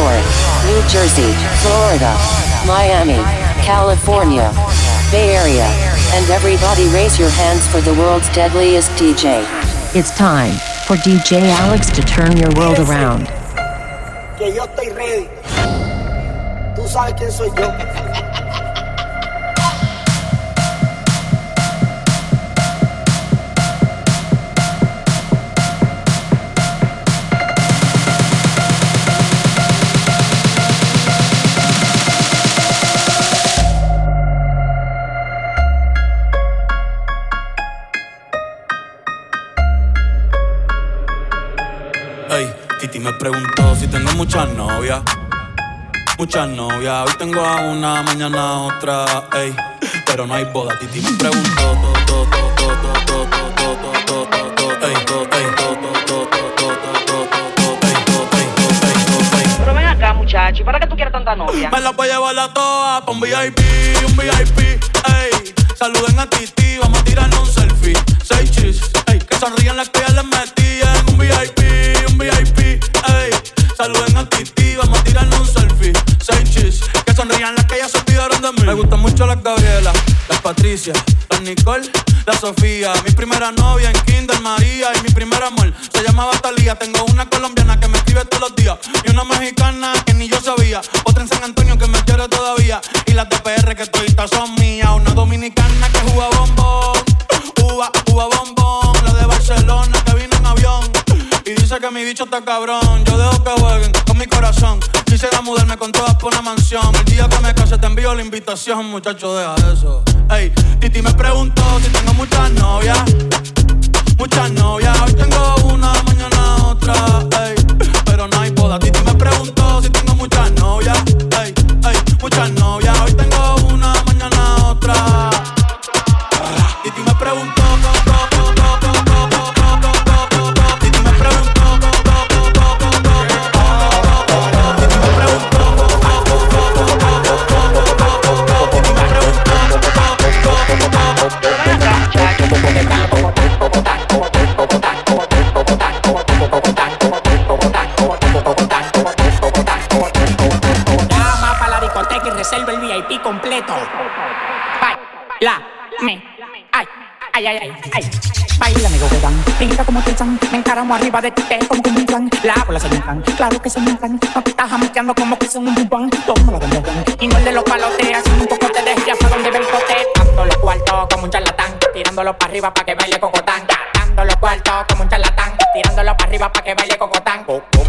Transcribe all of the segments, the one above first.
York, New Jersey, Florida, Miami, California, Bay Area, and everybody raise your hands for the world's deadliest DJ. It's time for DJ Alex to turn your world around. Que yo estoy ready. Tú sabes quién soy yo. Me preguntó si tengo muchas novias. Muchas novias, hoy tengo a una, mañana a otra, ey. Pero no hay boda, Titi me preguntó. Pero ven acá, muchacho, ¿para qué tú quieres tanta novia? Me la voy a llevar a todas pa' un VIP, un VIP, ey. Saluden a Titi, vamos a tirarnos un selfie. Seis chis, ey. Que sonrían las que ya les metí en un VIP. Saluden a Titi, vamos a tirarnos un selfie. Seis chis, que sonrían las que ya se olvidaron de mí. Me gustan mucho las Gabriela, las Patricia, las Nicole, la Sofía. Mi primera novia en Kinder María y mi primer amor se llamaba Talía. Tengo una colombiana que me escribe todos los días y una mexicana que ni yo sabía. Otra en San Antonio que me quiere todavía y las de PR que toditas son mías. Una dominicana mi bicho está cabrón. Yo dejo que jueguen con mi corazón. Quisiera mudarme con todas por una mansión. El día que me case te envío la invitación, muchacho, deja eso. Ey, Titi me preguntó si tengo muchas novias. Muchas novias, Baila, me, ay, ay, ay, ay, ay. Baila, amigo, dan, brinca como Tizan, me encaramo arriba de ti, te como un plan. La bola se inflan, claro que se inflan. No te como que son un bubán. Toma la bandera, y no el de los haciendo un poco te desvías para donde ve el cote. Dando los cuartos como un charlatán, tirándolo para arriba para que baile cocotán. Dando los cuartos como un charlatán, tirándolo para arriba para que baile cocotán. Co- co- cocotán,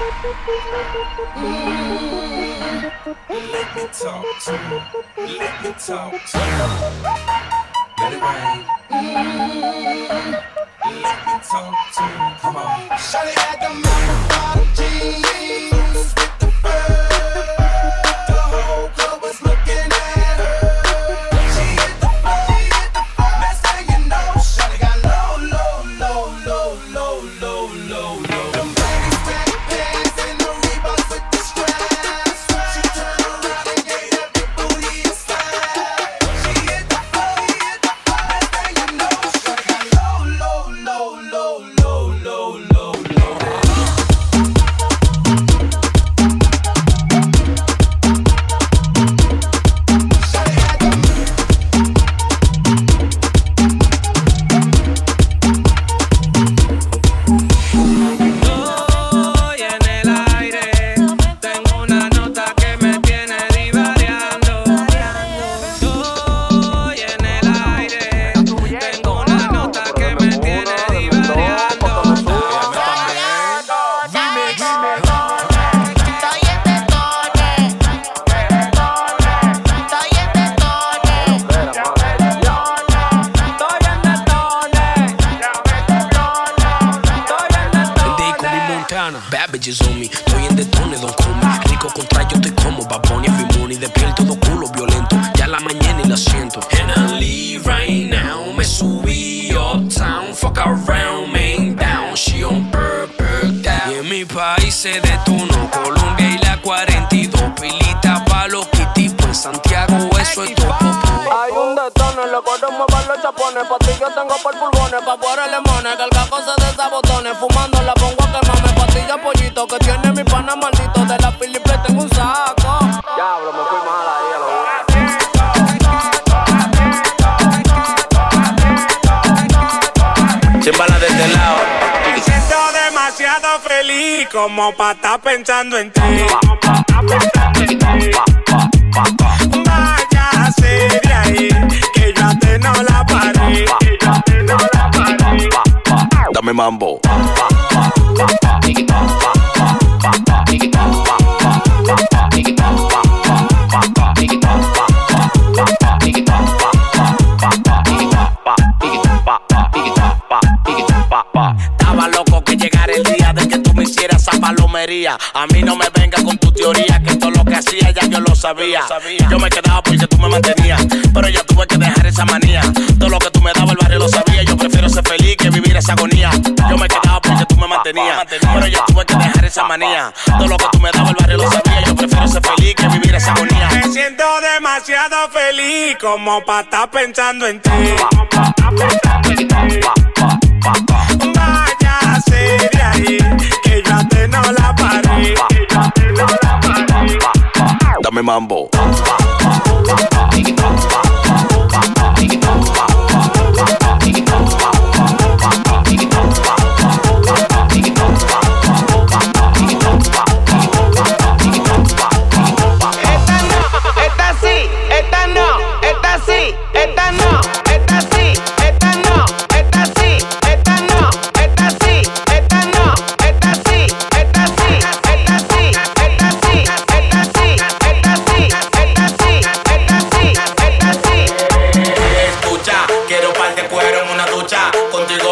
Let me talk to you. Let me talk to you. Let it rain. Let me talk to. Come on. Had them apple jeans Fumando la pongo a quemarme. Pastilla pollito que tiene mi pana maldito. De la Filipe tengo un saco. Diablo, me fui mal ahí a lo Chimbala de este lado. Me siento demasiado feliz como para estar pensando en ti. Váyase de ahí, que yo a ti no la paré. Dame mambo. Estaba loco que llegara el día de que tú me hicieras esa palomería. A mí no me venga con tu teoría, que todo lo que hacía ya yo lo sabía. Yo me quedaba porque tú me mantenías, pero ya tuve que dejar esa manía. Esa agonía. Yo me quedaba porque tú me mantenías, pero ya tuve que dejar esa manía. Todo lo que tú me dabas el barrio lo sabía. Yo prefiero ser feliz que vivir esa agonía. Me siento demasiado feliz como para estar pensando en ti. Váyase de ahí, que yo a ti no la paré. Que yo ti no la paré. Dame mambo.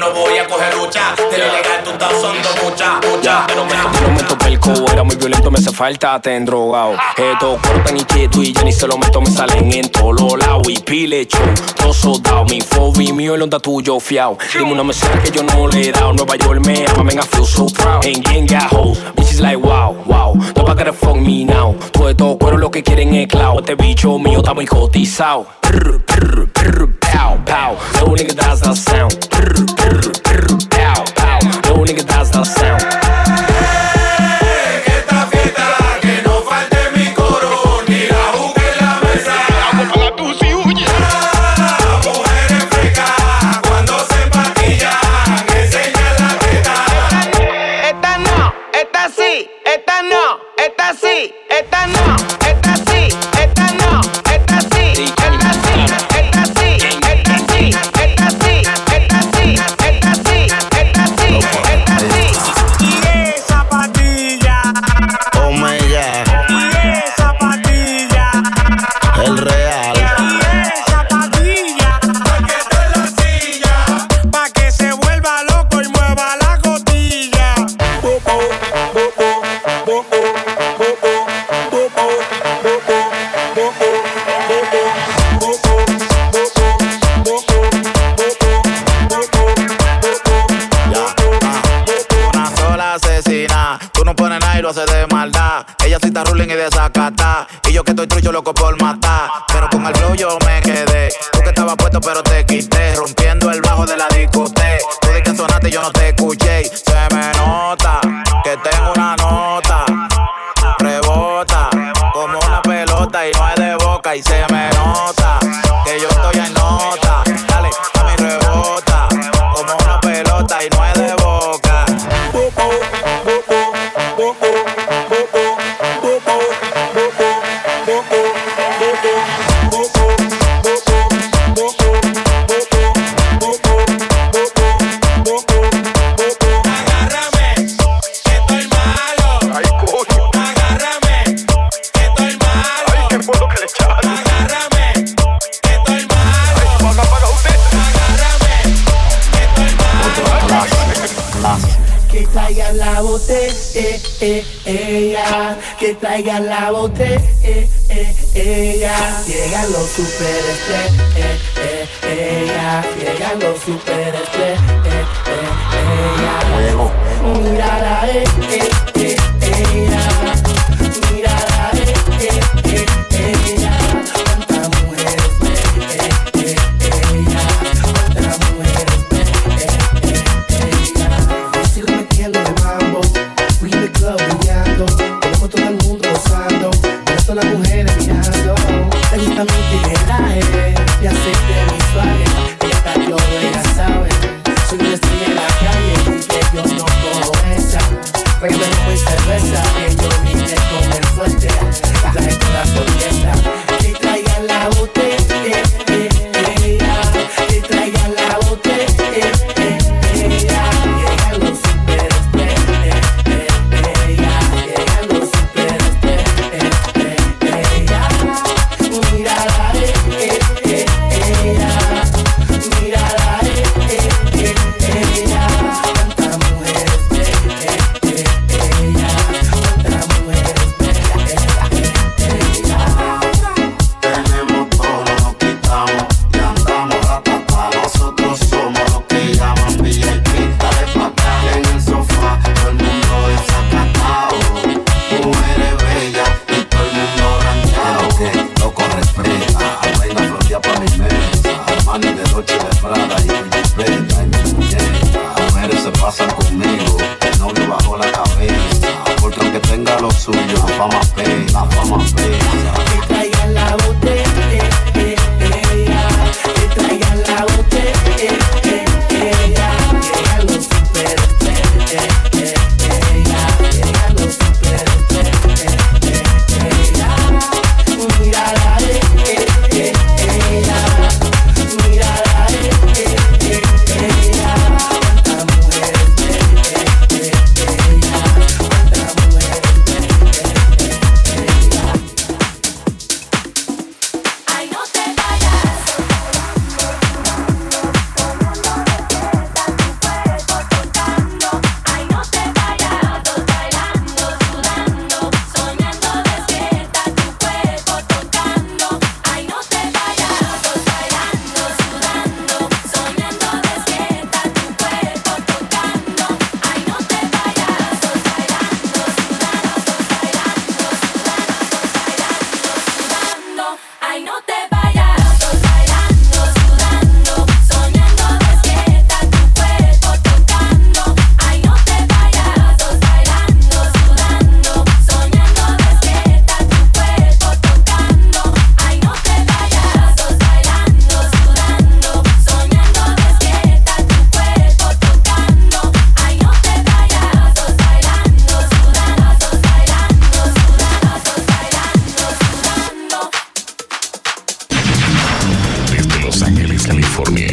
No voy a coger lucha. De lo ilegal tú estás son dos muchas, muchas. Pero me no meto pelco, era muy violento, me hace falta, te drogado. Esto cuero tan inquieto y ya ni se lo meto, me salen en todos los lados. Y pile show, todo soldado, mi fobi mío, el onda tuyo fiao. Dime una mesera que yo no le he dado. Nueva York me ama, I feel so proud. And gang got hoes, bitches like wow, wow. Nobody gotta fuck me now. Todo esto cuero lo que quieren es clout. Este bicho mío está muy cotizado. Prr, prr, prr, pow, pow. No nigga does that sound. Prr, tú no pones nada y lo haces de maldad. Ella sí está ruling y desacata. Y yo que estoy trucho loco por matar. Traigan la botella, eh, ella. Llegan los superestrellas, eh, eh, ella. Llegan los superestrellas, eh, eh, ella. Mírala, eh, eh, Adventure. California.